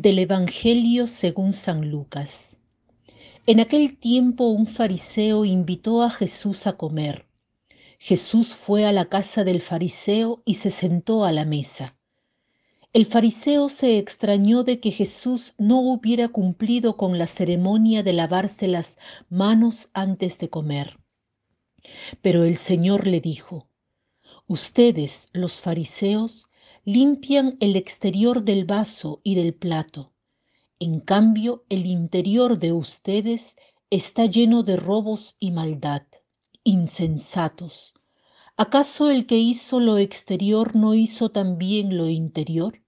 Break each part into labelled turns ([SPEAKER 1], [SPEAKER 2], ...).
[SPEAKER 1] Del Evangelio según San Lucas. En aquel tiempo un fariseo invitó a Jesús a comer. Jesús fue a la casa del fariseo y se sentó a la mesa. El fariseo se extrañó de que Jesús no hubiera cumplido con la ceremonia de lavarse las manos antes de comer. Pero el Señor le dijo, Ustedes, los fariseos, limpian el exterior del vaso y del plato. En cambio, el interior de ustedes está lleno de robos y maldad. Insensatos. ¿Acaso el que hizo lo exterior no hizo también lo interior?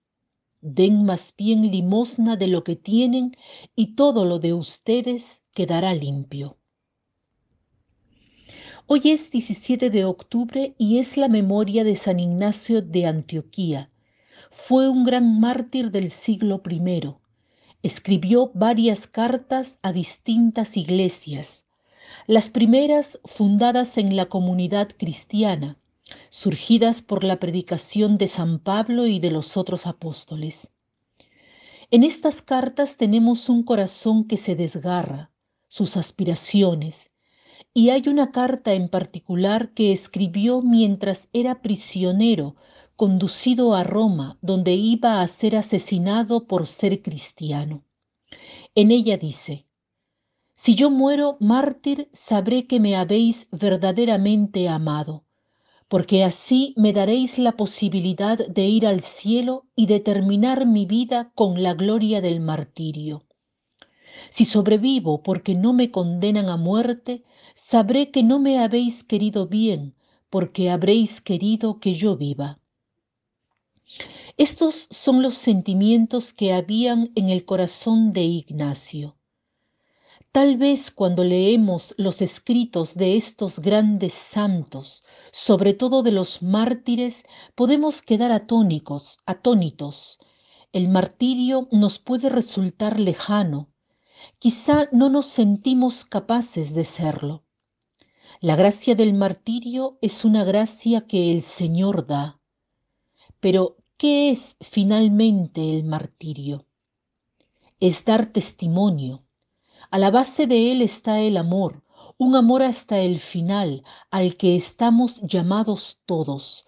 [SPEAKER 1] Den más bien limosna de lo que tienen y todo lo de ustedes quedará limpio. Hoy es 17 de octubre y es la memoria de San Ignacio de Antioquía. Fue un gran mártir del siglo I. Escribió varias cartas a distintas iglesias, las primeras fundadas en la comunidad cristiana, surgidas por la predicación de San Pablo y de los otros apóstoles. En estas cartas tenemos un corazón que se desgarra, sus aspiraciones, y hay una carta en particular que escribió mientras era prisionero, conducido a Roma, donde iba a ser asesinado por ser cristiano. En ella dice, Si yo muero mártir, sabré que me habéis verdaderamente amado, porque así me daréis la posibilidad de ir al cielo y de terminar mi vida con la gloria del martirio. Si sobrevivo porque no me condenan a muerte, sabré que no me habéis querido bien, porque habréis querido que yo viva. Estos son los sentimientos que habían en el corazón de Ignacio. Tal vez cuando leemos los escritos de estos grandes santos, sobre todo de los mártires, podemos quedar atónicos, atónitos. El martirio nos puede resultar lejano, quizá no nos sentimos capaces de serlo. La gracia del martirio es una gracia que el Señor da. Pero, ¿qué es finalmente el martirio? Es dar testimonio. A la base de él está el amor, un amor hasta el final, al que estamos llamados todos.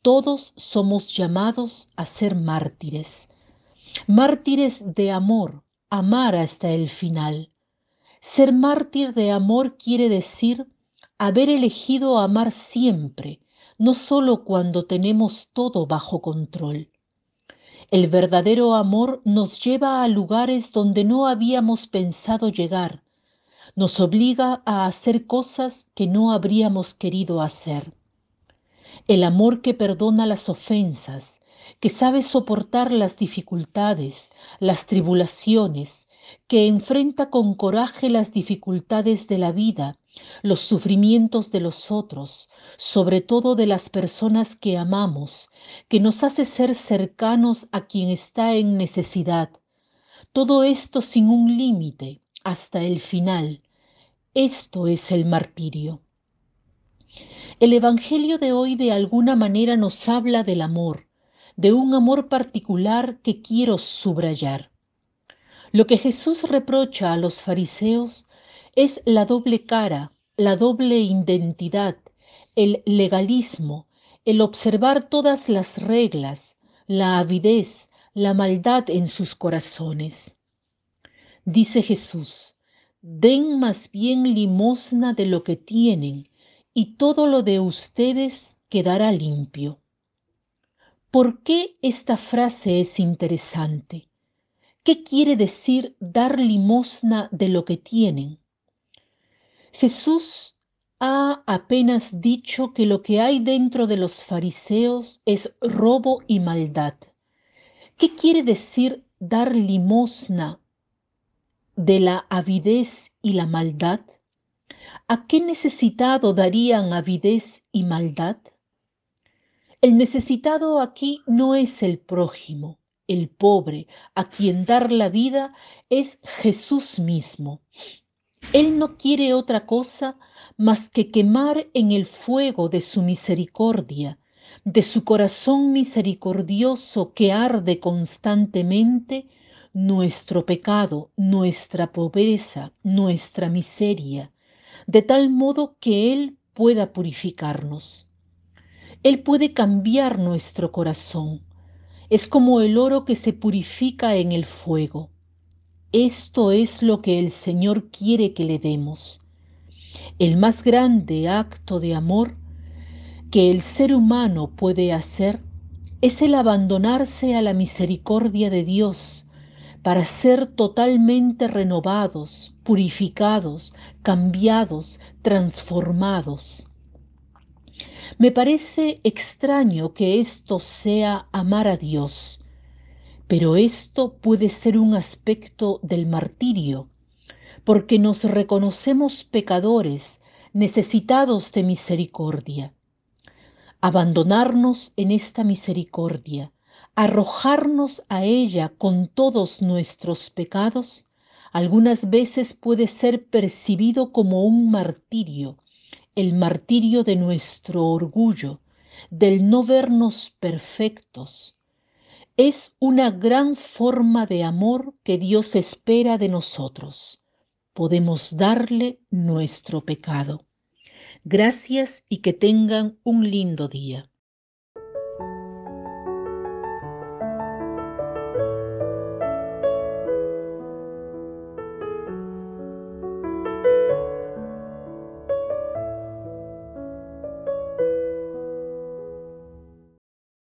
[SPEAKER 1] Todos somos llamados a ser mártires. Mártires de amor, amar hasta el final. Ser mártir de amor quiere decir haber elegido amar siempre, no solo cuando tenemos todo bajo control. El verdadero amor nos lleva a lugares donde no habíamos pensado llegar, nos obliga a hacer cosas que no habríamos querido hacer. El amor que perdona las ofensas, que sabe soportar las dificultades, las tribulaciones, que enfrenta con coraje las dificultades de la vida, los sufrimientos de los otros, sobre todo de las personas que amamos, que nos hace ser cercanos a quien está en necesidad. Todo esto sin un límite, hasta el final. Esto es el martirio. El Evangelio de hoy de alguna manera nos habla del amor, de un amor particular que quiero subrayar. Lo que Jesús reprocha a los fariseos es la doble cara, la doble identidad, el legalismo, el observar todas las reglas, la avidez, la maldad en sus corazones. Dice Jesús, den más bien limosna de lo que tienen, y todo lo de ustedes quedará limpio. ¿Por qué esta frase es interesante? ¿Qué quiere decir dar limosna de lo que tienen? Jesús ha apenas dicho que lo que hay dentro de los fariseos es robo y maldad. ¿Qué quiere decir dar limosna de la avidez y la maldad? ¿A qué necesitado darían avidez y maldad? El necesitado aquí no es el prójimo, el pobre, a quien dar la vida es Jesús mismo. Él no quiere otra cosa más que quemar en el fuego de su misericordia, de su corazón misericordioso que arde constantemente, nuestro pecado, nuestra pobreza, nuestra miseria, de tal modo que Él pueda purificarnos. Él puede cambiar nuestro corazón. Es como el oro que se purifica en el fuego. Esto es lo que el Señor quiere que le demos. El más grande acto de amor que el ser humano puede hacer es el abandonarse a la misericordia de Dios para ser totalmente renovados, purificados, cambiados, transformados. Me parece extraño que esto sea amar a Dios, pero esto puede ser un aspecto del martirio, porque nos reconocemos pecadores, necesitados de misericordia. Abandonarnos en esta misericordia, arrojarnos a ella con todos nuestros pecados, algunas veces puede ser percibido como un martirio, el martirio de nuestro orgullo, del no vernos perfectos. Es una gran forma de amor que Dios espera de nosotros. Podemos darle nuestro pecado. Gracias y que tengan un lindo día.